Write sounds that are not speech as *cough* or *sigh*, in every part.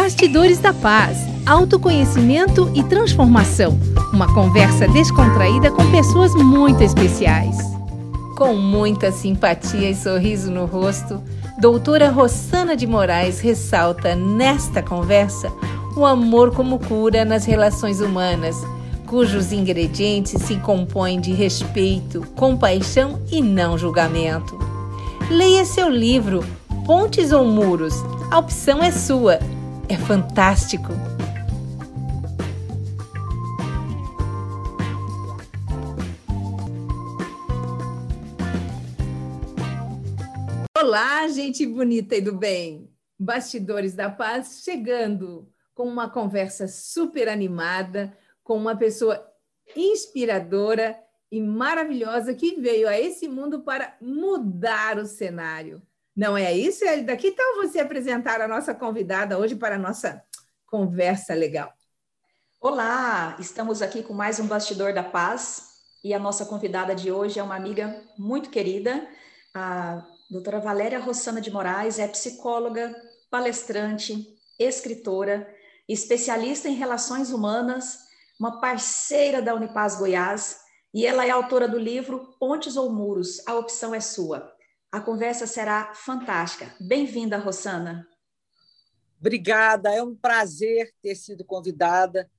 Bastidores da Paz, autoconhecimento e transformação. Uma conversa descontraída com pessoas muito especiais. Com muita simpatia e sorriso no rosto, doutora Rossana de Moraes ressalta nesta conversa o amor como cura nas relações humanas, cujos ingredientes se compõem de respeito, compaixão e não julgamento. Leia seu livro Pontes ou Muros? A opção é sua. É fantástico. Olá, gente bonita e do bem. Bastidores da Paz chegando com uma conversa super animada com uma pessoa inspiradora e maravilhosa que veio a esse mundo para mudar o cenário. Não é isso, Elida? Que tal você apresentar a nossa convidada hoje para a nossa conversa legal? Olá, estamos aqui com mais um Bastidor da Paz e a nossa convidada de hoje é uma amiga muito querida, a doutora Valéria Rossana de Moraes, é psicóloga, palestrante, escritora, especialista em relações humanas, uma parceira da Unipaz Goiás e ela é autora do livro Pontes ou Muros, a opção é sua. A conversa será fantástica. Bem-vinda, Rossana. Obrigada, é um prazer ter sido convidada,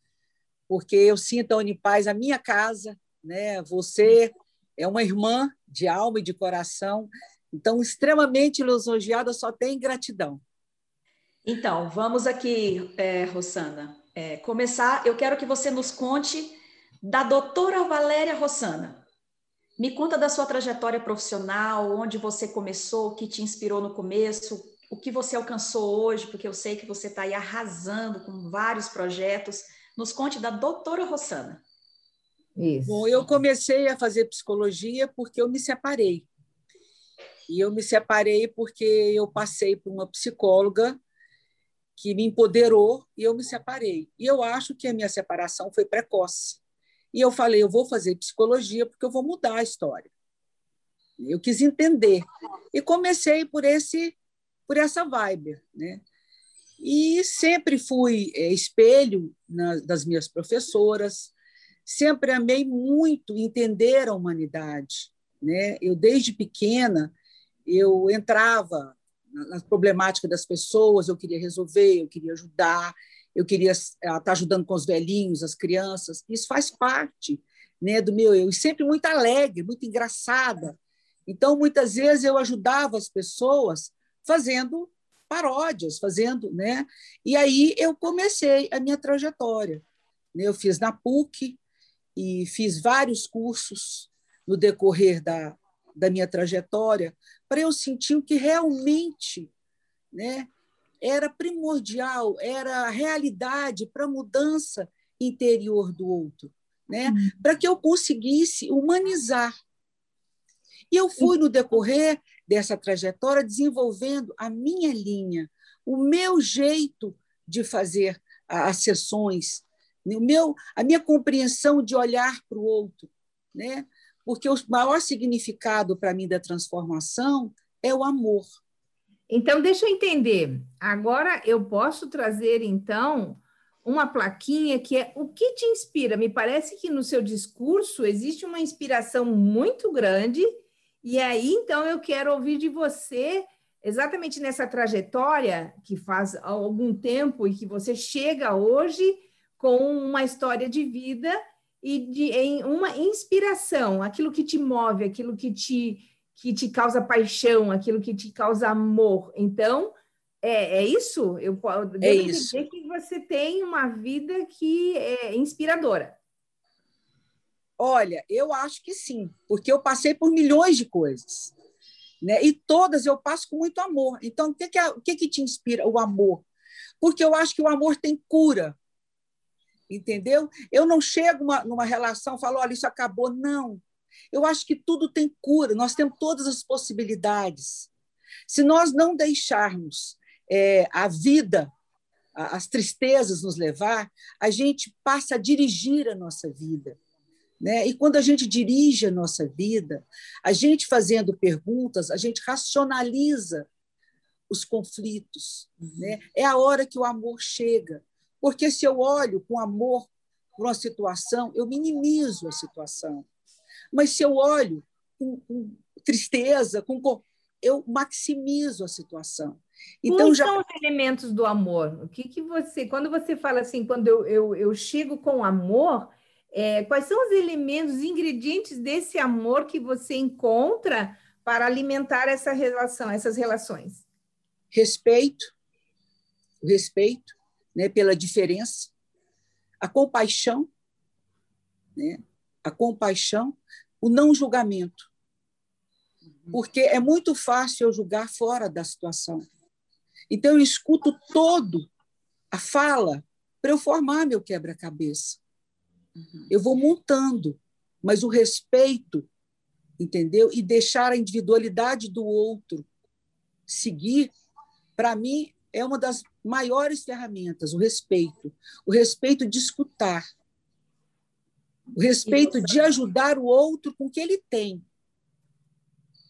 porque eu sinto a Unipaz a minha casa, né? Você é uma irmã de alma e de coração, então extremamente elogiada, só tem gratidão. Então, vamos aqui, é, Rossana, é, começar. Eu quero que você nos conte da doutora Valéria Rossana. Me conta da sua trajetória profissional, onde você começou, o que te inspirou no começo, o que você alcançou hoje, porque eu sei que você está aí arrasando com vários projetos. Nos conte da doutora Rossana. Isso. Bom, eu comecei a fazer psicologia porque eu me separei. E eu me separei porque eu passei por uma psicóloga que me empoderou e eu me separei. E eu acho que a minha separação foi precoce. E eu falei, eu vou fazer psicologia porque eu vou mudar a história. Eu quis entender. E comecei por esse por essa vibe, né? E sempre fui é, espelho na, das minhas professoras, sempre amei muito entender a humanidade, né? Eu desde pequena eu entrava na problemática das pessoas, eu queria resolver, eu queria ajudar, eu queria estar tá ajudando com os velhinhos, as crianças. Isso faz parte né, do meu eu. E sempre muito alegre, muito engraçada. Então, muitas vezes, eu ajudava as pessoas fazendo paródias, fazendo. Né? E aí eu comecei a minha trajetória. Né? Eu fiz na PUC e fiz vários cursos no decorrer da, da minha trajetória para eu sentir o que realmente né, era primordial, era a realidade para a mudança interior do outro, né? Hum. para que eu conseguisse humanizar. E eu fui, no decorrer dessa trajetória, desenvolvendo a minha linha, o meu jeito de fazer as sessões, o meu, a minha compreensão de olhar para o outro. Né? Porque o maior significado para mim da transformação é o amor. Então, deixa eu entender. Agora eu posso trazer, então, uma plaquinha que é o que te inspira. Me parece que no seu discurso existe uma inspiração muito grande, e aí, então, eu quero ouvir de você, exatamente nessa trajetória que faz algum tempo e que você chega hoje com uma história de vida e de, em uma inspiração, aquilo que te move, aquilo que te que te causa paixão, aquilo que te causa amor. Então, é, é isso? Eu devo é isso. dizer que você tem uma vida que é inspiradora. Olha, eu acho que sim, porque eu passei por milhões de coisas. Né? E todas eu passo com muito amor. Então, o que, que, o que, que te inspira? O amor. Porque eu acho que o amor tem cura. Entendeu? Eu não chego uma, numa relação e falo, olha, isso acabou. Não. Eu acho que tudo tem cura, nós temos todas as possibilidades. Se nós não deixarmos é, a vida, as tristezas nos levar, a gente passa a dirigir a nossa vida. Né? E quando a gente dirige a nossa vida, a gente fazendo perguntas, a gente racionaliza os conflitos, uhum. né? é a hora que o amor chega. Porque se eu olho com amor para uma situação, eu minimizo a situação. Mas se eu olho com, com tristeza, com, eu maximizo a situação. Então, Quais já... são os elementos do amor? O que, que você, quando você fala assim, quando eu, eu, eu chego com amor, é, quais são os elementos, os ingredientes desse amor que você encontra para alimentar essa relação, essas relações? Respeito, o respeito né, pela diferença, a compaixão, né, a compaixão, o não julgamento. Porque é muito fácil eu julgar fora da situação. Então, eu escuto todo a fala para eu formar meu quebra-cabeça. Uhum. Eu vou montando, mas o respeito, entendeu? E deixar a individualidade do outro seguir, para mim, é uma das maiores ferramentas, o respeito. O respeito de escutar. O respeito de ajudar o outro com o que ele tem.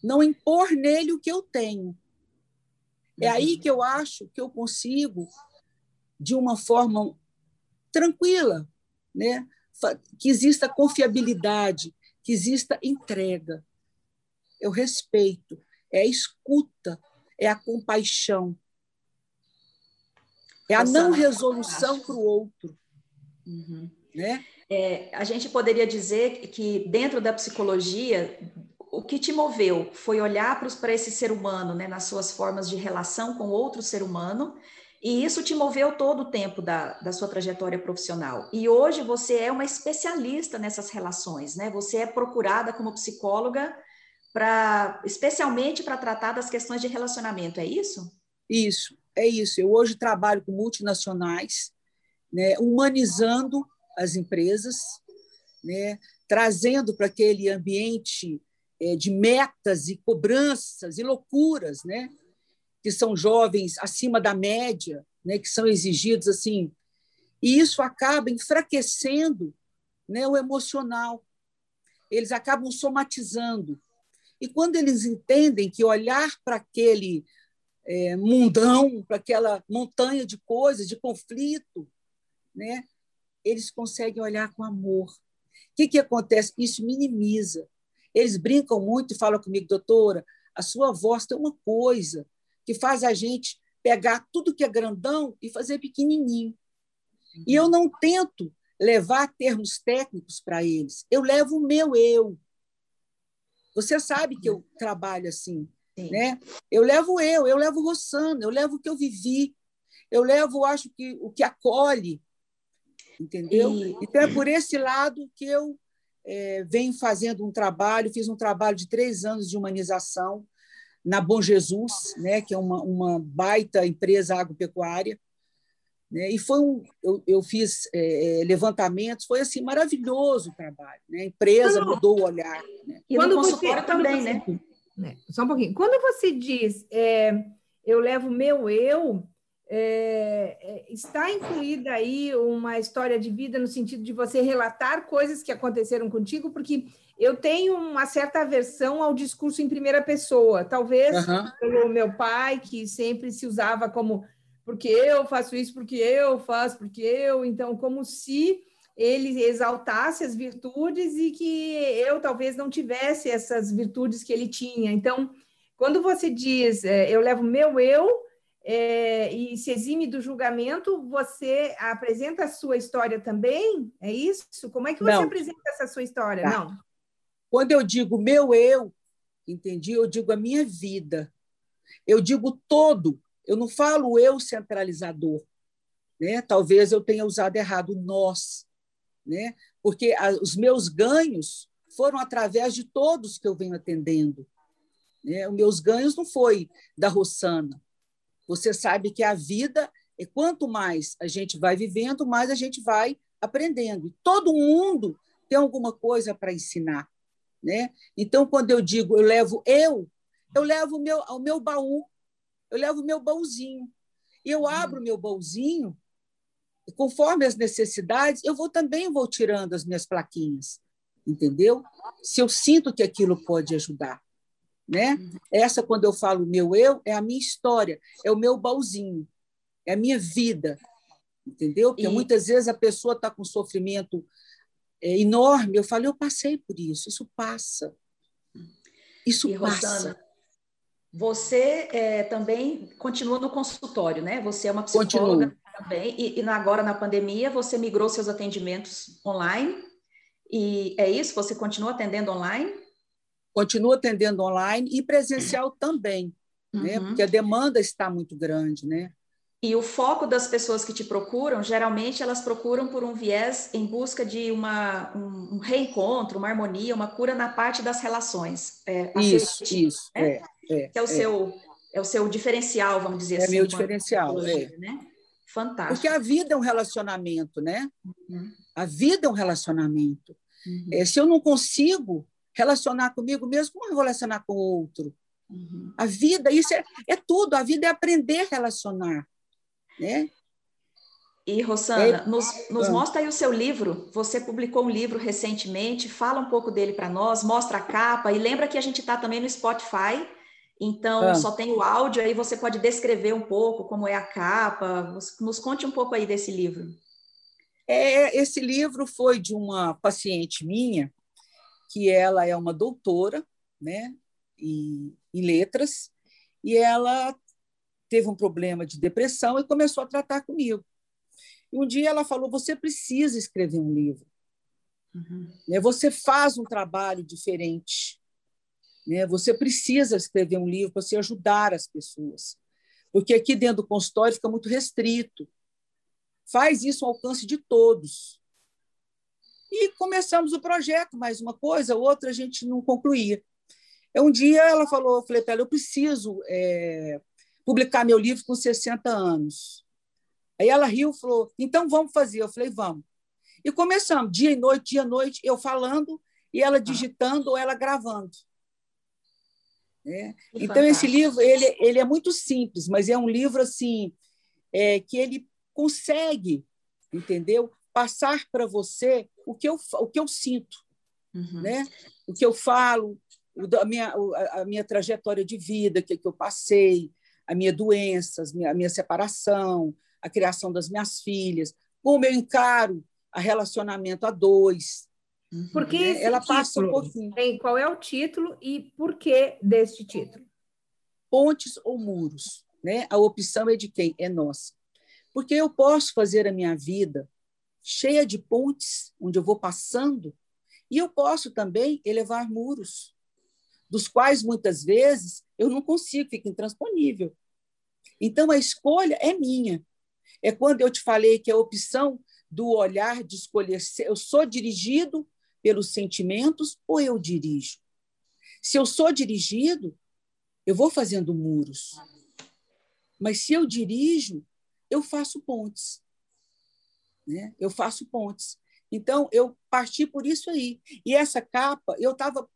Não impor nele o que eu tenho. É aí que eu acho que eu consigo, de uma forma tranquila, né? que exista confiabilidade, que exista entrega. É o respeito, é a escuta, é a compaixão, é a não resolução para o outro. Uhum. Né? É, a gente poderia dizer que dentro da psicologia o que te moveu foi olhar para esse ser humano, né, nas suas formas de relação com outro ser humano, e isso te moveu todo o tempo da, da sua trajetória profissional. E hoje você é uma especialista nessas relações, né? Você é procurada como psicóloga para, especialmente para tratar das questões de relacionamento, é isso? Isso, é isso. Eu hoje trabalho com multinacionais, né, humanizando as empresas, né, trazendo para aquele ambiente é, de metas e cobranças e loucuras, né? que são jovens acima da média, né? que são exigidos assim. E isso acaba enfraquecendo né? o emocional. Eles acabam somatizando. E quando eles entendem que olhar para aquele é, mundão, para aquela montanha de coisas, de conflito, né? Eles conseguem olhar com amor. O que, que acontece? Isso minimiza eles brincam muito e falam comigo, doutora, a sua voz tem uma coisa que faz a gente pegar tudo que é grandão e fazer pequenininho. E eu não tento levar termos técnicos para eles, eu levo o meu eu. Você sabe que eu trabalho assim, Sim. né? Eu levo eu, eu levo Rossana, eu levo o que eu vivi, eu levo, acho que o que acolhe, entendeu? E... Então é por esse lado que eu é, venho fazendo um trabalho, fiz um trabalho de três anos de humanização na Bom Jesus, né, que é uma, uma baita empresa agropecuária. Né, e foi um, eu, eu fiz é, é levantamentos, foi assim maravilhoso o trabalho. Né, a empresa mudou o olhar. Né. E quando no consultório você, também, né? né? Só um pouquinho. Quando você diz é, eu levo meu eu, é, é, está incluída aí uma história de vida no sentido de você relatar coisas que aconteceram contigo, porque eu tenho uma certa aversão ao discurso em primeira pessoa, talvez uhum. pelo meu pai, que sempre se usava como porque eu faço isso, porque eu faço, porque eu, então, como se ele exaltasse as virtudes e que eu talvez não tivesse essas virtudes que ele tinha. Então, quando você diz é, eu levo meu eu é, e se exime do julgamento, você apresenta a sua história também? É isso? Como é que você Não. apresenta essa sua história? Tá. Não. Quando eu digo meu eu, entendi? Eu digo a minha vida. Eu digo todo. Eu não falo eu centralizador. Né? Talvez eu tenha usado errado nós, né? porque a, os meus ganhos foram através de todos que eu venho atendendo. Né? Os meus ganhos não foi da Rossana, você sabe que a vida, e quanto mais a gente vai vivendo, mais a gente vai aprendendo. E todo mundo tem alguma coisa para ensinar. Né? Então, quando eu digo eu levo eu, eu levo o meu, o meu baú, eu levo o meu baúzinho. E eu abro o meu baúzinho, e conforme as necessidades, eu vou também vou tirando as minhas plaquinhas, entendeu? Se eu sinto que aquilo pode ajudar. Né? Essa, quando eu falo meu eu, é a minha história, é o meu baúzinho, é a minha vida, entendeu? Porque e... muitas vezes a pessoa está com sofrimento é, enorme. Eu falo, eu passei por isso, isso passa. Isso e, passa. Rosana, você é, também continua no consultório, né? Você é uma psicóloga Continuo. também, e, e agora na pandemia você migrou seus atendimentos online. E é isso? Você continua atendendo online? Continua atendendo online e presencial também, né? uhum. né? Porque a demanda está muito grande, né? E o foco das pessoas que te procuram, geralmente elas procuram por um viés em busca de uma, um, um reencontro, uma harmonia, uma cura na parte das relações. É, isso, isso. Né? É, é, que é o, é. Seu, é o seu diferencial, vamos dizer é assim. É meu diferencial, é. Né? Fantástico. Porque a vida é um relacionamento, né? Uhum. A vida é um relacionamento. Uhum. É, se eu não consigo relacionar comigo mesmo, como eu vou relacionar com o outro? Uhum. A vida, isso é, é tudo, a vida é aprender a relacionar. Né? E, Rosana, é... nos, nos mostra aí o seu livro. Você publicou um livro recentemente, fala um pouco dele para nós, mostra a capa, e lembra que a gente está também no Spotify, então ah. só tem o áudio, aí você pode descrever um pouco como é a capa. Nos conte um pouco aí desse livro. É, esse livro foi de uma paciente minha que ela é uma doutora né, em, em letras, e ela teve um problema de depressão e começou a tratar comigo. E um dia ela falou: Você precisa escrever um livro. Uhum. Né, você faz um trabalho diferente. Né? Você precisa escrever um livro para você ajudar as pessoas. Porque aqui dentro do consultório fica muito restrito. Faz isso ao alcance de todos. E começamos o projeto, mais uma coisa, outra a gente não concluía. Um dia ela falou, eu falei para ela, eu preciso é, publicar meu livro com 60 anos. Aí ela riu e falou, então vamos fazer. Eu falei, vamos. E começamos, dia e noite, dia e noite, eu falando e ela digitando ou ela gravando. É. Então, esse livro ele, ele é muito simples, mas é um livro assim é, que ele consegue, entendeu? Passar para você o que eu, o que eu sinto, uhum. né? o que eu falo, a minha, a minha trajetória de vida, o que, que eu passei, a minha doença, a minha separação, a criação das minhas filhas, como eu encaro a relacionamento a dois. Uhum. Porque né? ela passa título, um pouquinho. Tem, qual é o título e por que deste título? Pontes ou muros, né? A opção é de quem? É nossa. Porque eu posso fazer a minha vida cheia de pontes, onde eu vou passando, e eu posso também elevar muros, dos quais muitas vezes eu não consigo, fica intransponível. Então a escolha é minha. É quando eu te falei que a opção do olhar de escolher, eu sou dirigido pelos sentimentos ou eu dirijo? Se eu sou dirigido, eu vou fazendo muros. Mas se eu dirijo, eu faço pontes né? eu faço pontes. Então, eu parti por isso aí. E essa capa, eu estava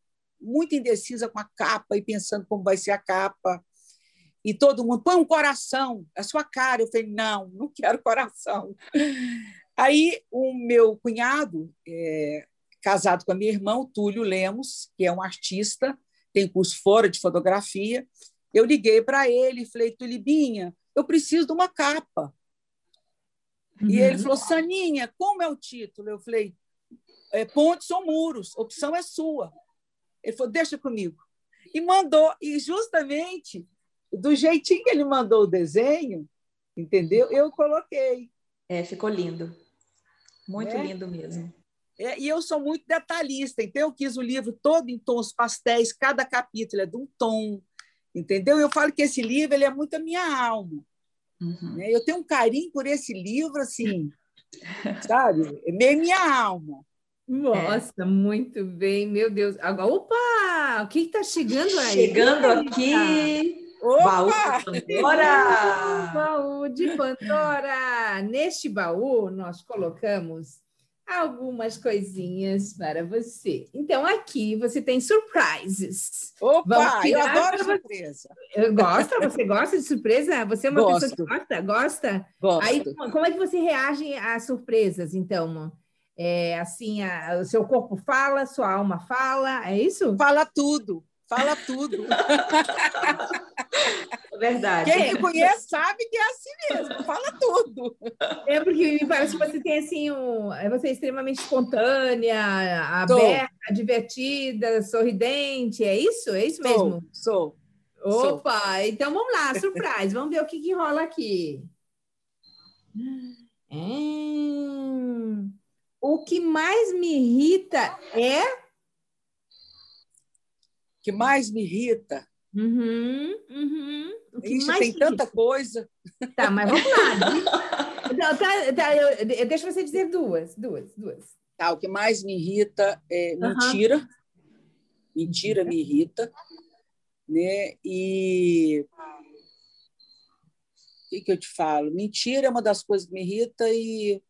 muito indecisa com a capa e pensando como vai ser a capa. E todo mundo, põe um coração, a sua cara. Eu falei, não, não quero coração. Aí, o meu cunhado, é, casado com a minha irmã, Túlio Lemos, que é um artista, tem curso fora de fotografia, eu liguei para ele e falei, Tulibinha, eu preciso de uma capa. Uhum. E ele uhum. falou: Saninha, como é o título? Eu falei: é, Pontes ou Muros, opção é sua. Ele falou: Deixa comigo. E mandou, e justamente do jeitinho que ele mandou o desenho, entendeu? Eu coloquei. É, ficou lindo. Muito é? lindo mesmo. É, e eu sou muito detalhista, então eu quis o livro todo em tons pastéis, cada capítulo é de um tom, entendeu? Eu falo que esse livro ele é muito a minha alma. Uhum. Né? Eu tenho um carinho por esse livro, assim, *laughs* sabe? É meio minha alma. Nossa, é. muito bem, meu Deus. Agora, opa! O que está chegando aí? Chegando aqui. Opa! Baú de Pandora! Baú de Pandora! Neste baú, nós colocamos algumas coisinhas para você. Então, aqui você tem surprises. Opa, eu adoro surpresa. Gosta? Você gosta de surpresa? Você é uma Gosto. pessoa que gosta? Gosta? Gosto. Aí, como é que você reage às surpresas, então? É, assim, a, o seu corpo fala, sua alma fala, é isso? Fala tudo. Fala tudo. *laughs* Verdade. Quem me conhece sabe que é assim mesmo, fala tudo. É porque me parece que você tem assim, um, é você é extremamente espontânea, aberta, sou. divertida, sorridente, é isso? É isso mesmo? Sou. Opa, sou. então vamos lá, surprise, vamos ver o que, que rola aqui. Hum, o que mais me irrita é. O que mais me irrita? Uhum, uhum. Isso tem irrita? tanta coisa. Tá, mas vamos lá. *laughs* Não, tá, tá, eu, eu, deixa você dizer duas, duas, duas. Tá, o que mais me irrita é mentira. Uhum. Mentira me irrita. Né? E que, que eu te falo? Mentira é uma das coisas que me irrita e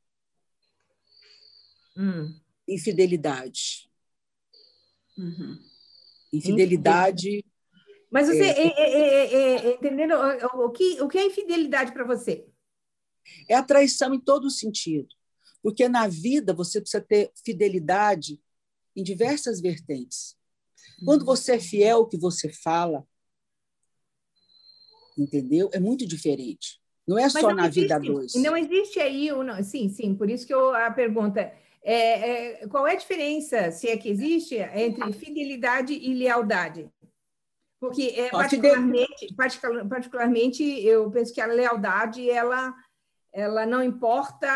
hum. infidelidade. Uhum. Infidelidade. Mas você é, é, é, entendendo o, que, o que é infidelidade para você? É a traição em todo sentido. Porque na vida você precisa ter fidelidade em diversas vertentes. Quando uhum. você é fiel ao que você fala, entendeu? É muito diferente. Não é só na existe, vida dois. Não existe aí, não, sim, sim, por isso que eu, a pergunta é, é, qual é a diferença, se é que existe, entre fidelidade e lealdade? Porque é, particularmente, particular, particularmente, eu penso que a lealdade, ela, ela não importa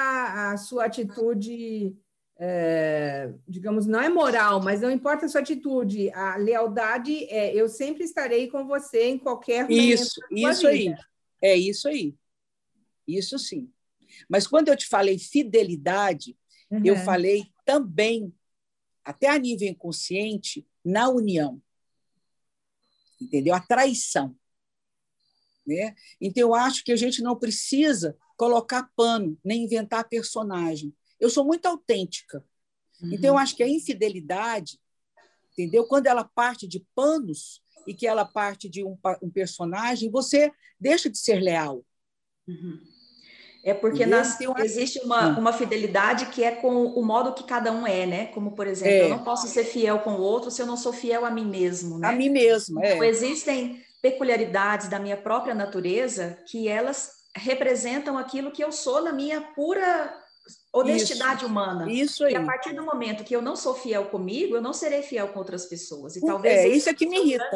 a sua atitude é, digamos, não é moral, mas não importa a sua atitude. A lealdade é eu sempre estarei com você em qualquer momento. Isso, isso aí. É isso aí. Isso sim. Mas quando eu te falei fidelidade, uhum. eu falei também, até a nível inconsciente, na união. Entendeu? A traição. Né? Então, eu acho que a gente não precisa colocar pano, nem inventar personagem. Eu sou muito autêntica. Uhum. Então, eu acho que a infidelidade, entendeu? Quando ela parte de panos e que ela parte de um, um personagem, você deixa de ser leal. Uhum. É porque nas, existe uma, uma fidelidade que é com o modo que cada um é, né? Como, por exemplo, é. eu não posso ser fiel com o outro se eu não sou fiel a mim mesmo, né? A mim mesmo, é. Então, existem peculiaridades da minha própria natureza que elas representam aquilo que eu sou na minha pura honestidade isso, humana. Isso aí. E a partir do momento que eu não sou fiel comigo, eu não serei fiel com outras pessoas. E talvez é, isso é que me irrita.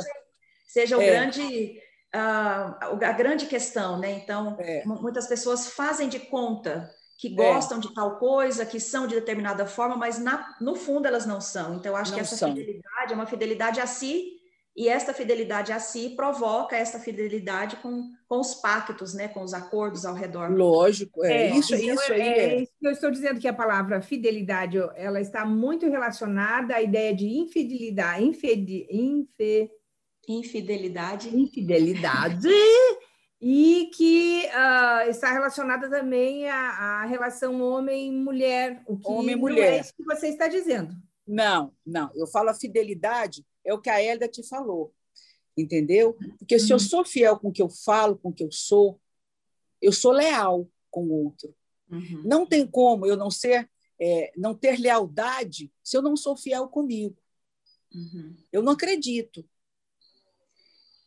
Seja o é. grande uh, a grande questão, né? Então, é. muitas pessoas fazem de conta que é. gostam de tal coisa, que são de determinada forma, mas na, no fundo elas não são. Então, eu acho não que essa são. fidelidade é uma fidelidade a si e esta fidelidade a si provoca esta fidelidade com, com os pactos, né, com os acordos ao redor. Lógico, é, é isso, então, isso aí. É, é, isso que eu estou dizendo que a palavra fidelidade, ela está muito relacionada à ideia de infidelidade, infide, infe, infidelidade, infidelidade, e que uh, está relacionada também à, à relação homem-mulher, o que homem-mulher. é isso que você está dizendo. Não, não. Eu falo a fidelidade é o que a Hélida te falou, entendeu? Porque se eu uhum. sou fiel com o que eu falo, com o que eu sou, eu sou leal com o outro. Uhum. Não tem como eu não ser, é, não ter lealdade se eu não sou fiel comigo. Uhum. Eu não acredito.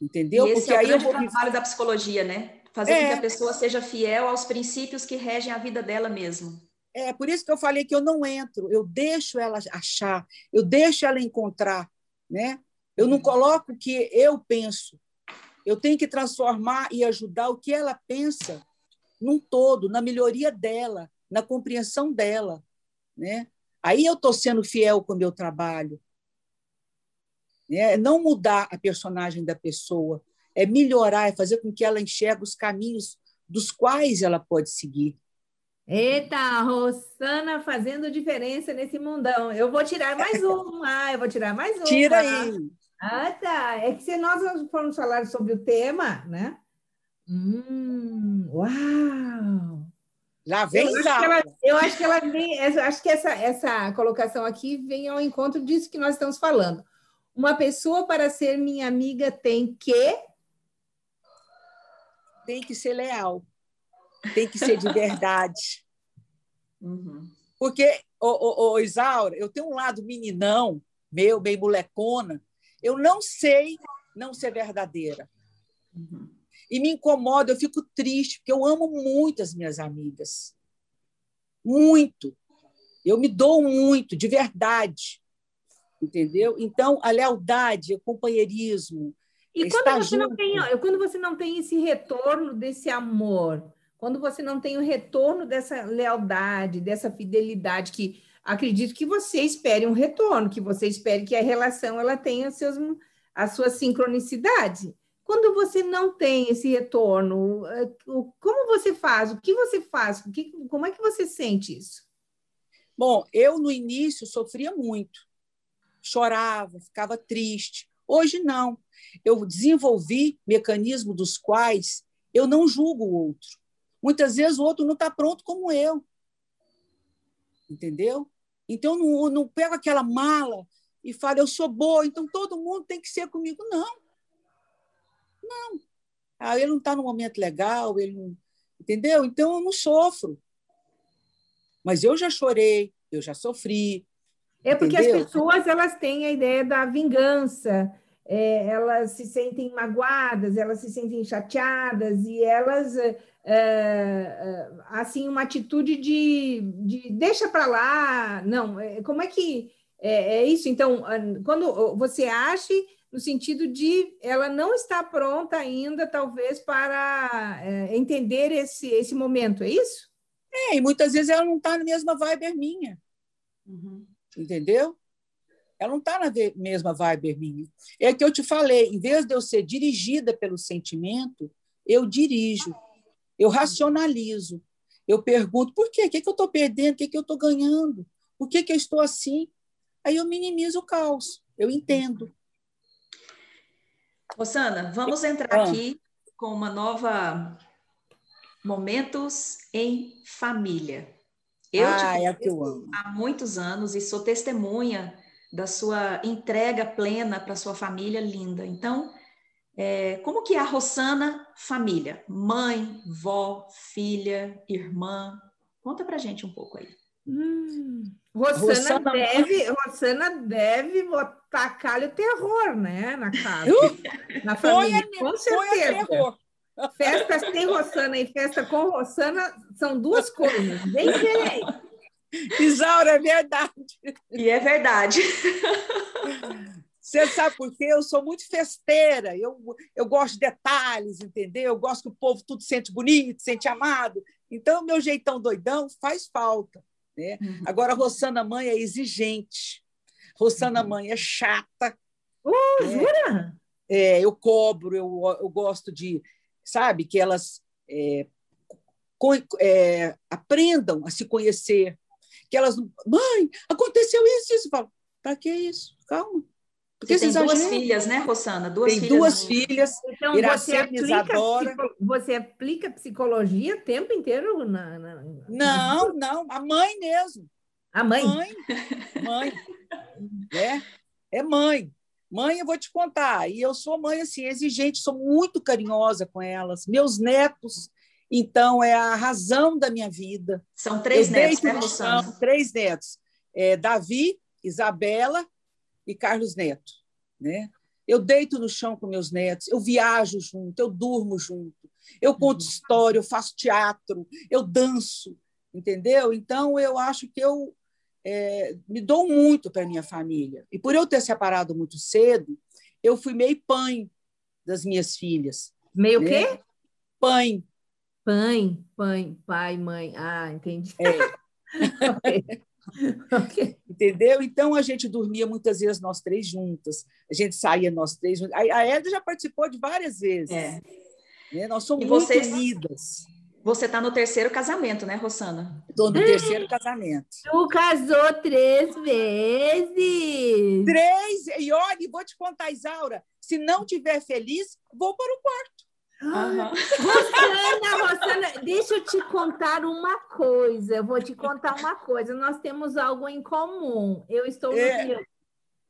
Entendeu? E esse Porque é o vou trabalho da psicologia, né? Fazer é. com que a pessoa seja fiel aos princípios que regem a vida dela mesma. É por isso que eu falei que eu não entro, eu deixo ela achar, eu deixo ela encontrar né? Eu não coloco o que eu penso. Eu tenho que transformar e ajudar o que ela pensa num todo, na melhoria dela, na compreensão dela, né? Aí eu estou sendo fiel com o meu trabalho. É não mudar a personagem da pessoa, é melhorar, é fazer com que ela enxergue os caminhos dos quais ela pode seguir. Eita, Rosana fazendo diferença nesse mundão. Eu vou tirar mais *laughs* uma, eu vou tirar mais uma. Tira aí. Ah, tá. É que se nós formos falar sobre o tema, né? Hum, uau! Já vem eu acho, ela, eu acho que ela vem, acho que essa, essa colocação aqui vem ao encontro disso que nós estamos falando. Uma pessoa para ser minha amiga tem que tem que ser leal tem que ser de verdade. *laughs* Uhum. Porque, ô, ô, ô, Isaura, eu tenho um lado meninão, meu, bem molecona, Eu não sei não ser verdadeira. Uhum. E me incomoda, eu fico triste, porque eu amo muito as minhas amigas. Muito. Eu me dou muito, de verdade. Entendeu? Então, a lealdade, o companheirismo. E quando você, não tem, quando você não tem esse retorno desse amor, quando você não tem o retorno dessa lealdade, dessa fidelidade, que acredito que você espere um retorno, que você espere que a relação ela tenha seus, a sua sincronicidade. Quando você não tem esse retorno, como você faz? O que você faz? como é que você sente isso? Bom, eu no início sofria muito, chorava, ficava triste. Hoje não. Eu desenvolvi mecanismos dos quais eu não julgo o outro. Muitas vezes o outro não está pronto como eu. Entendeu? Então, eu não, não pego aquela mala e falo, eu sou boa, então todo mundo tem que ser comigo. Não. Não. Ah, ele não está no momento legal, ele não... entendeu? Então, eu não sofro. Mas eu já chorei, eu já sofri. É porque entendeu? as pessoas elas têm a ideia da vingança, é, elas se sentem magoadas, elas se sentem chateadas e elas é, é, assim uma atitude de, de deixa para lá, não, é, como é que é, é, isso? Então, quando você acha no sentido de ela não está pronta ainda, talvez, para é, entender esse, esse momento, é isso? É, e muitas vezes ela não está na mesma vibe minha. Uhum. Entendeu? Ela não está na mesma vibe minha. É que eu te falei, em vez de eu ser dirigida pelo sentimento, eu dirijo, eu racionalizo, eu pergunto por quê? O que, é que eu estou perdendo? O que, é que eu estou ganhando? Por que, que eu estou assim? Aí eu minimizo o caos, eu entendo. Rosana, vamos entrar ah. aqui com uma nova Momentos em Família. Eu ah, te é que eu amo. há muitos anos e sou testemunha da sua entrega plena para sua família linda. Então, é, como que é a Rossana família? Mãe, vó, filha, irmã? Conta para gente um pouco aí. Hum, Rossana, Rossana, deve, Rossana deve botar calho terror, né, na *laughs* casa, na família, com certeza. Festa sem Rossana e festa com Rossana são duas coisas, bem diferentes. Isaura, é verdade. E é verdade. Você sabe por quê? Eu sou muito festeira, eu, eu gosto de detalhes, entendeu? Eu gosto que o povo tudo sente bonito, sente amado. Então, meu jeitão doidão faz falta. Né? Uhum. Agora, Rossana Mãe é exigente. Rossana uhum. Mãe é chata. Uh, né? jura? É, eu cobro, eu, eu gosto de sabe? Que elas é, é, aprendam a se conhecer, que elas, mãe, aconteceu isso, isso. Para que isso? Calma. Porque você tem duas filhas, né, Rossana? Duas tem filhas duas filhas. Então, você aplica, você aplica psicologia o tempo inteiro? Na, na, Não, não, a mãe mesmo. A mãe? Mãe, mãe. é, é mãe. Mãe, eu vou te contar, e eu sou mãe assim, exigente, sou muito carinhosa com elas. Meus netos, então, é a razão da minha vida. São três eu netos, né, São Três netos. É, Davi, Isabela e Carlos Neto. Né? Eu deito no chão com meus netos, eu viajo junto, eu durmo junto, eu conto uhum. história, eu faço teatro, eu danço, entendeu? Então, eu acho que eu é, me dou muito para minha família. E por eu ter separado muito cedo, eu fui meio pai das minhas filhas. Meio né? quê? Pai. Pai, pai, pai, mãe. Ah, entendi. É. *laughs* okay. okay. Entendeu? Então a gente dormia muitas vezes nós três juntas, a gente saía nós três juntas. A Edna já participou de várias vezes. É. Né? Nós somos e muito vocês... unidas. Você está no terceiro casamento, né, Rossana? Estou no terceiro casamento. Tu casou três vezes. Três? E olha, vou te contar, Isaura, se não tiver feliz, vou para o quarto. Uhum. Rossana, Rossana, deixa eu te contar uma coisa. Eu vou te contar uma coisa. Nós temos algo em comum. Eu estou é. no meu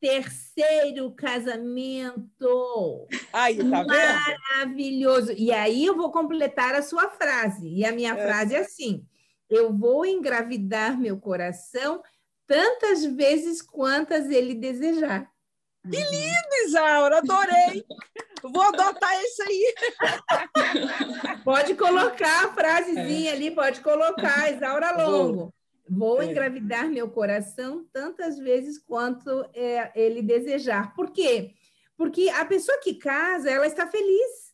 terceiro casamento. Aí, tá Maravilhoso. E aí eu vou completar a sua frase. E a minha é. frase é assim: eu vou engravidar meu coração tantas vezes quantas ele desejar. Que lindo, Isaura, adorei. Vou adotar isso aí. Pode colocar a frasezinha ali, pode colocar, Isaura Longo. Vou é. engravidar meu coração tantas vezes quanto é, ele desejar. Por quê? Porque a pessoa que casa, ela está feliz.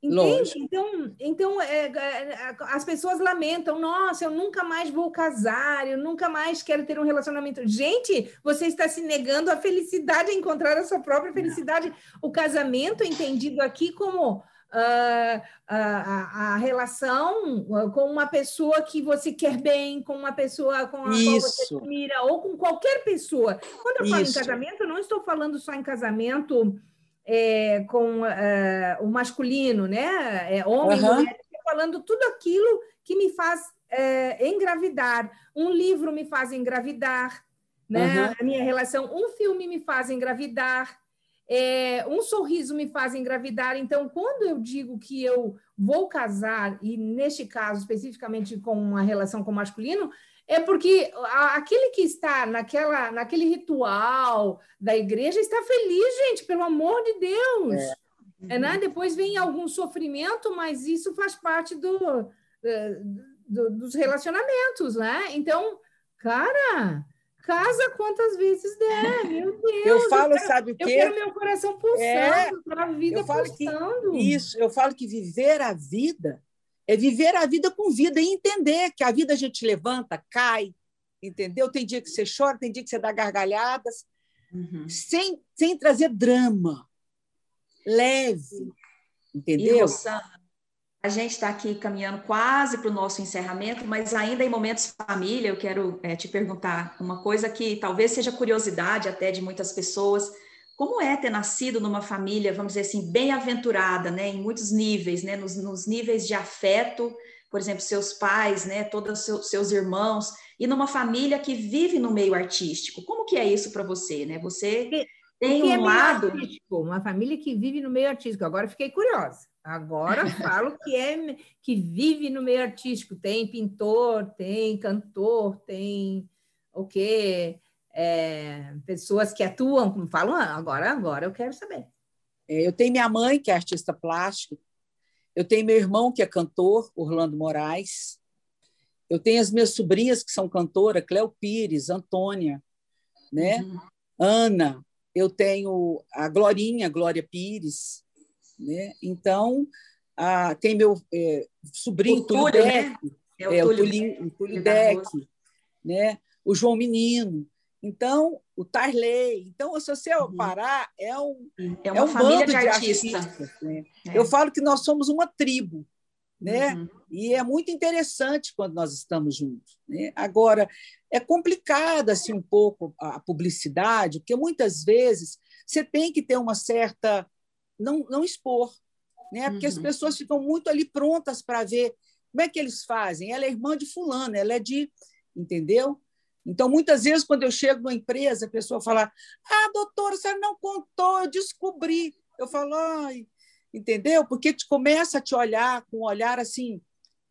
Entende? Então, então é, é, as pessoas lamentam, nossa, eu nunca mais vou casar, eu nunca mais quero ter um relacionamento. Gente, você está se negando a felicidade, a encontrar a sua própria felicidade. O casamento é entendido aqui como uh, a, a, relação com uma pessoa que você quer bem, com uma pessoa com a Isso. qual você admira, ou com qualquer pessoa. Quando eu Isso. falo em casamento, eu não estou falando só em casamento é, com é, o masculino, né? É, homem, uhum. mulher, falando tudo aquilo que me faz é, engravidar. Um livro me faz engravidar, né? Uhum. A minha relação, um filme me faz engravidar. É, um sorriso me faz engravidar. Então, quando eu digo que eu vou casar, e neste caso especificamente com uma relação com o masculino, é porque aquele que está naquela, naquele ritual da igreja está feliz, gente, pelo amor de Deus. É. É, né? Depois vem algum sofrimento, mas isso faz parte do, do, dos relacionamentos, né? Então, cara, casa quantas vezes der, meu *laughs* Deus. Eu falo, eu quero, sabe o quê? Eu quero meu coração pulsando, é, a vida eu falo pulsando. Que, isso, eu falo que viver a vida é viver a vida com vida e entender que a vida a gente levanta, cai, entendeu? Tem dia que você chora, tem dia que você dá gargalhadas, uhum. sem, sem trazer drama, leve, entendeu? E, Rossana, a gente está aqui caminhando quase para o nosso encerramento, mas ainda em momentos família, eu quero é, te perguntar uma coisa que talvez seja curiosidade até de muitas pessoas, como é ter nascido numa família, vamos dizer assim, bem-aventurada, né, em muitos níveis, né, nos, nos, níveis de afeto, por exemplo, seus pais, né, todos os seus, seus irmãos, e numa família que vive no meio artístico. Como que é isso para você, né? Você tem um é lado... Artístico? Uma família que vive no meio artístico. Agora fiquei curiosa. Agora falo que é que vive no meio artístico. Tem pintor, tem cantor, tem o quê? é, pessoas que atuam, como falam, ah, agora, agora eu quero saber. É, eu tenho minha mãe, que é artista plástica, eu tenho meu irmão, que é cantor, Orlando Moraes, eu tenho as minhas sobrinhas, que são cantoras, Cléo Pires, Antônia, né? Uhum. Ana, eu tenho a Glorinha, Glória Pires, né? Então, a, tem meu é, sobrinho, o Túlio, Deck, né? é, o é, Túlio, o Túlio Deck, né? o João Menino. Então, o Tarley. Então, se você uhum. parar, é um, é uma é um família de, de artistas. artistas né? é. Eu falo que nós somos uma tribo, né? Uhum. E é muito interessante quando nós estamos juntos. Né? Agora, é complicada assim um pouco a publicidade, porque muitas vezes você tem que ter uma certa não, não expor, né? Porque uhum. as pessoas ficam muito ali prontas para ver como é que eles fazem. Ela é irmã de fulano, ela é de, entendeu? Então, muitas vezes, quando eu chego numa empresa, a pessoa fala: Ah, doutora, você não contou, eu descobri. Eu falo, ai, entendeu? Porque te começa a te olhar com um olhar assim,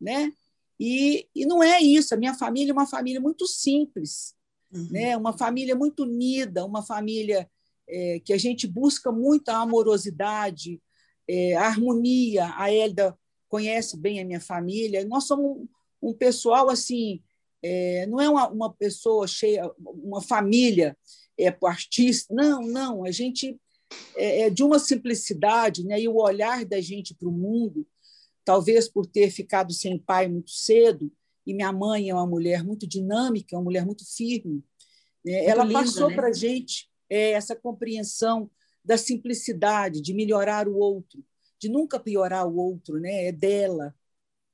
né? E, e não é isso. A minha família é uma família muito simples, uhum. né? Uma família muito unida, uma família é, que a gente busca muito a amorosidade, é, harmonia. A Elda conhece bem a minha família. Nós somos um, um pessoal assim é, não é uma, uma pessoa cheia, uma família é, artista, não, não, a gente é, é de uma simplicidade, né? e o olhar da gente para o mundo, talvez por ter ficado sem pai muito cedo, e minha mãe é uma mulher muito dinâmica, uma mulher muito firme, né? ela passou né? para gente é, essa compreensão da simplicidade, de melhorar o outro, de nunca piorar o outro, né? é dela.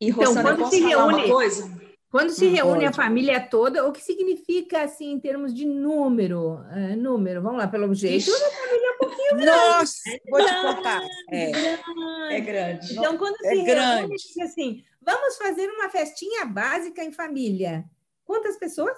E, então, Rosana, quando se reúne... uma coisa? Quando se reúne a família toda, o que significa, assim, em termos de número? É, número, vamos lá, pelo jeito, uma família é um pouquinho grande. Nossa, vou te contar. É, é grande. Então, quando é se grande. reúne, diz assim, vamos fazer uma festinha básica em família. Quantas pessoas?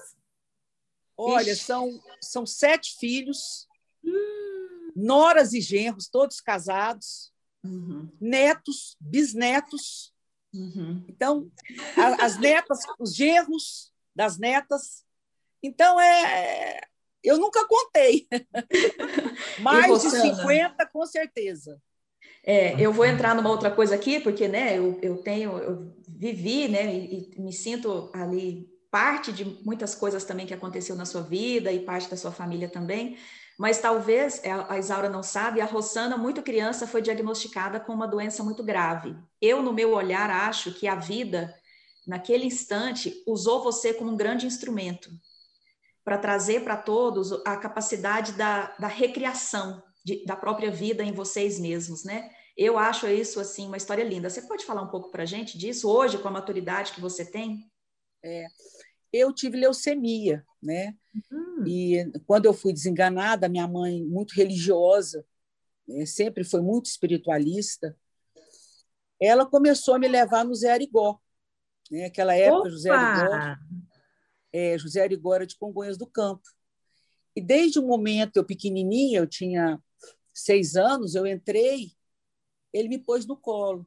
Olha, são, são sete filhos, hum. noras e genros, todos casados, uhum. netos, bisnetos, Uhum. Então, a, as netas, os genros das netas. Então, é, eu nunca contei. *laughs* Mais de 50, com certeza. É, eu vou entrar numa outra coisa aqui, porque né, eu, eu tenho, eu vivi, né, e, e me sinto ali parte de muitas coisas também que aconteceu na sua vida e parte da sua família também. Mas talvez é, a Isaura não sabe, a Rossana, muito criança, foi diagnosticada com uma doença muito grave. Eu, no meu olhar, acho que a vida, naquele instante, usou você como um grande instrumento para trazer para todos a capacidade da, da recriação de, da própria vida em vocês mesmos, né? Eu acho isso assim uma história linda. Você pode falar um pouco para a gente disso hoje, com a maturidade que você tem? É, eu tive leucemia, né? Uhum. E quando eu fui desenganada, minha mãe muito religiosa, né? sempre foi muito espiritualista, ela começou a me levar no Zé Arigó. Né? Aquela época, Opa! José Arigó, é, José Arigó era de Congonhas do Campo. E desde o momento, eu pequenininha, eu tinha seis anos, eu entrei, ele me pôs no colo.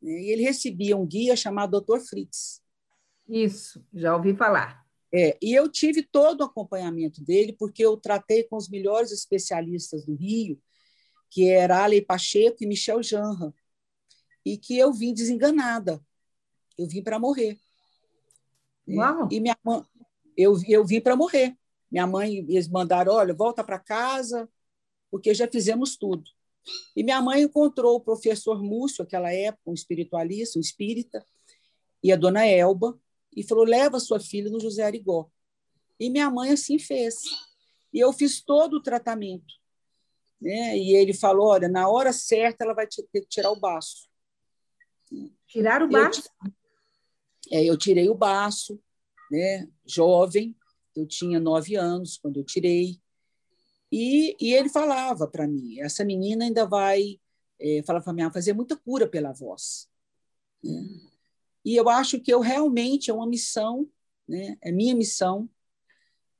Né? E ele recebia um guia chamado Dr. Fritz. Isso, já ouvi falar. É, e eu tive todo o acompanhamento dele, porque eu tratei com os melhores especialistas do Rio, que era Ale Pacheco e Michel Janra, e que eu vim desenganada. Eu vim para morrer. Uau. E minha mãe, eu, eu vim para morrer. Minha mãe, eles mandaram, olha, volta para casa, porque já fizemos tudo. E minha mãe encontrou o professor Múcio, aquela época, um espiritualista, um espírita, e a dona Elba, e falou: leva sua filha no José Arigó. E minha mãe assim fez. E eu fiz todo o tratamento. Né? E ele falou: olha, na hora certa ela vai ter que tirar o baço. Tirar o baço? Eu, é, eu tirei o baço, né? jovem, eu tinha nove anos quando eu tirei. E, e ele falava para mim: essa menina ainda vai, é, falava para mim, fazer muita cura pela voz. Né? E eu acho que eu realmente é uma missão, né? é minha missão,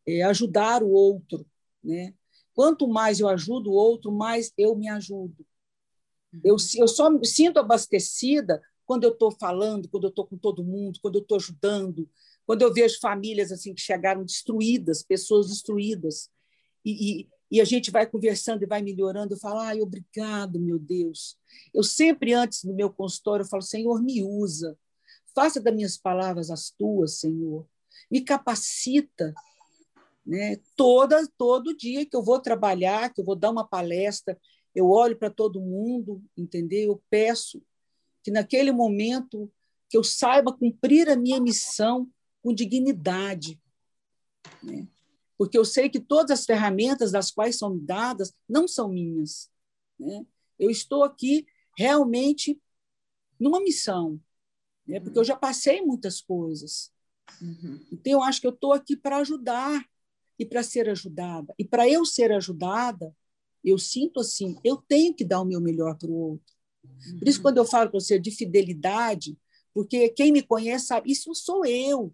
é ajudar o outro. Né? Quanto mais eu ajudo o outro, mais eu me ajudo. Eu, eu só me sinto abastecida quando eu estou falando, quando eu estou com todo mundo, quando eu estou ajudando, quando eu vejo famílias assim que chegaram destruídas, pessoas destruídas, e, e, e a gente vai conversando e vai melhorando, eu falo, ai, obrigado, meu Deus. Eu sempre, antes do meu consultório, eu falo, Senhor, me usa, faça das minhas palavras as tuas, Senhor, me capacita, né? Toda, todo dia que eu vou trabalhar, que eu vou dar uma palestra, eu olho para todo mundo, entendeu? Eu peço que naquele momento que eu saiba cumprir a minha missão com dignidade, né? porque eu sei que todas as ferramentas das quais são me dadas não são minhas. Né? Eu estou aqui realmente numa missão, né? porque eu já passei muitas coisas. Uhum. Então, eu acho que eu estou aqui para ajudar e para ser ajudada. E para eu ser ajudada, eu sinto assim, eu tenho que dar o meu melhor para o outro. Uhum. Por isso, quando eu falo para você de fidelidade, porque quem me conhece sabe, isso sou eu.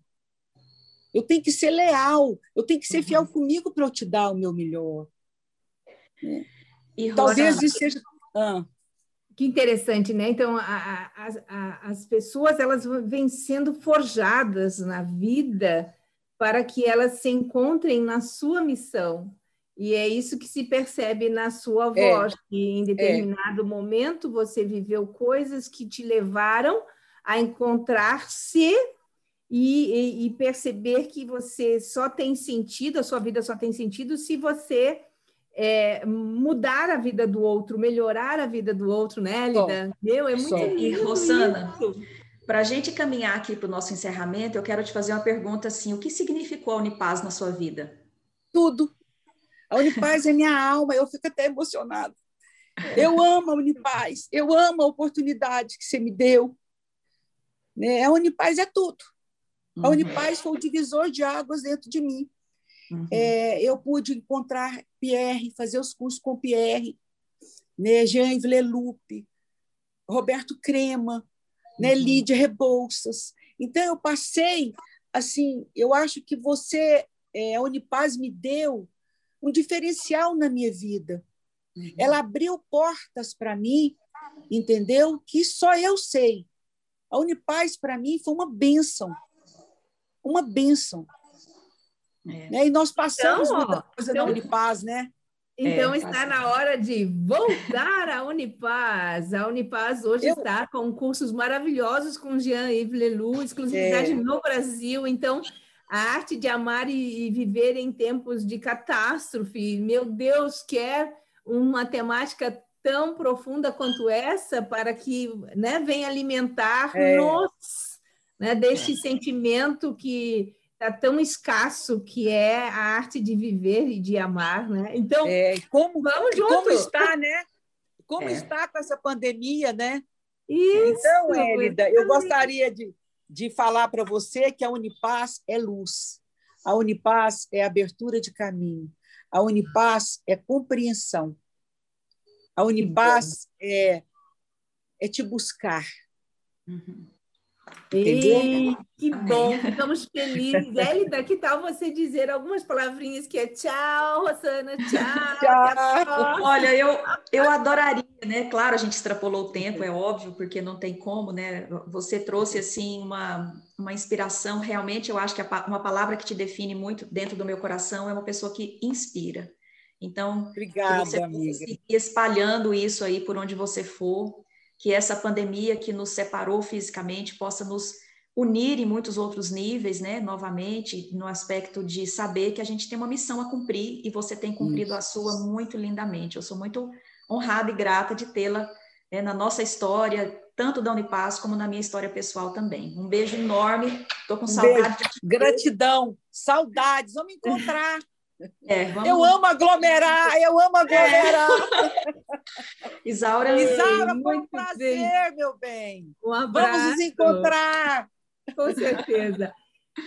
Eu tenho que ser leal, eu tenho que ser fiel uhum. comigo para eu te dar o meu melhor. E, Talvez isso seja. Ah. Que interessante, né? Então, a, a, a, as pessoas elas vêm sendo forjadas na vida para que elas se encontrem na sua missão. E é isso que se percebe na sua é. voz, é, que em determinado é. momento você viveu coisas que te levaram a encontrar-se e, e, e, perceber que você só tem sentido, a sua vida só tem sentido se você é, mudar a vida do outro, melhorar a vida do outro, né, Lida? Meu, é muito lindo. E, Rosana, para a gente caminhar aqui para o nosso encerramento, eu quero te fazer uma pergunta assim: o que significou a Unipaz na sua vida? Tudo. A Unipaz é minha alma, eu fico até emocionada. Eu amo a Unipaz, eu amo a oportunidade que você me deu. Né? A Unipaz é tudo. A uhum. Unipaz foi o divisor de águas dentro de mim. Uhum. É, eu pude encontrar Pierre, fazer os cursos com Pierre, né? Jean Vlelupe, Roberto Crema, né? uhum. Lídia Rebouças. Então, eu passei, assim, eu acho que você, é, a Unipaz me deu um diferencial na minha vida. Uhum. Ela abriu portas para mim, entendeu? Que só eu sei. A Unipaz, para mim, foi uma bênção uma bênção. É. Né? E nós passamos então, muita coisa então, na Unipaz, né? Então é, está na hora de voltar à Unipaz. A Unipaz hoje Eu... está com cursos maravilhosos com Jean-Yves Lelou, exclusividade é. no Brasil. Então, a arte de amar e, viver em tempos de catástrofe. Meu Deus, quer uma temática tão profunda quanto essa para que né, venha alimentar é. nos né, deste sentimento que está tão escasso que é a arte de viver e de amar, né? Então, é, como, vamos junto. Como está, né? Como é. está com essa pandemia, né? Isso, então, Élida, eu gostaria de, de falar para você que a Unipaz é luz. A Unipaz é abertura de caminho. A Unipaz é compreensão. A Unipaz é, é te buscar. Uhum. Que bom, ficamos felizes. Hélida, que tal você dizer algumas palavrinhas que é tchau, Rosana, tchau. tchau. Olha, eu, eu adoraria, né? Claro, a gente extrapolou o tempo, é óbvio, porque não tem como, né? Você trouxe, assim, uma, uma inspiração. Realmente, eu acho que a, uma palavra que te define muito dentro do meu coração é uma pessoa que inspira. Então, Obrigada, você amiga. espalhando isso aí por onde você for que essa pandemia que nos separou fisicamente possa nos unir em muitos outros níveis, né? Novamente, no aspecto de saber que a gente tem uma missão a cumprir e você tem cumprido Isso. a sua muito lindamente. Eu sou muito honrada e grata de tê-la né, na nossa história, tanto da Unipaz como na minha história pessoal também. Um beijo enorme. Estou com um saudade. Beijo. Gratidão, saudades. Vamos encontrar. É, vamos... Eu amo aglomerar, *laughs* eu amo aglomerar. É. Isaura, Isaura, foi um prazer, bem. meu bem. Um abraço. Vamos nos encontrar. Com certeza.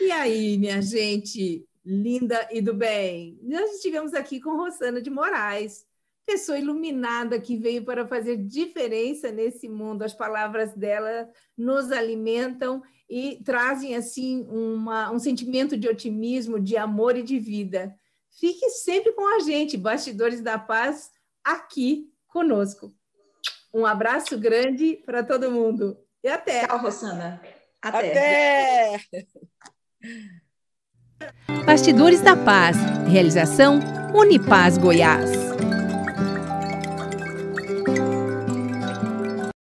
E aí, minha gente linda e do bem? Nós estivemos aqui com Rosana de Moraes, pessoa iluminada que veio para fazer diferença nesse mundo. As palavras dela nos alimentam e trazem assim uma, um sentimento de otimismo, de amor e de vida. Fique sempre com a gente, Bastidores da Paz, aqui conosco. Um abraço grande para todo mundo. E até. Tchau, Rosana. Até. até. Bastidores da Paz. Realização Unipaz Goiás.